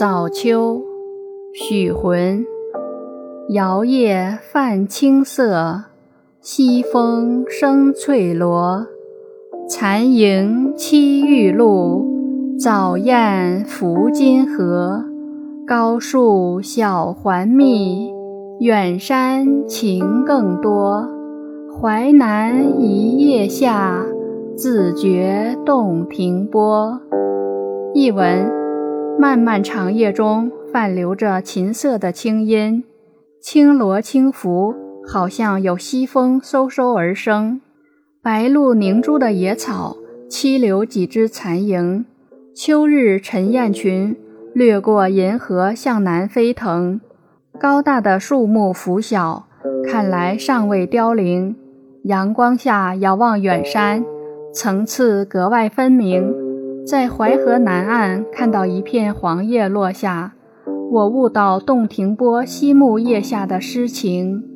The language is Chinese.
早秋，许浑。摇曳泛青色，西风生翠萝。残萤栖玉露，早雁拂金河。高树小环密，远山晴更多。淮南一夜下，自觉洞庭波。译文：漫漫长夜中，泛流着琴瑟的清音。轻罗轻拂，好像有西风嗖嗖而生。白露凝珠的野草，栖留几只残萤。秋日晨雁群掠过银河，向南飞腾。高大的树木拂晓，看来尚未凋零。阳光下遥望远山，层次格外分明。在淮河南岸看到一片黄叶落下。我悟到洞庭波西木叶下的诗情。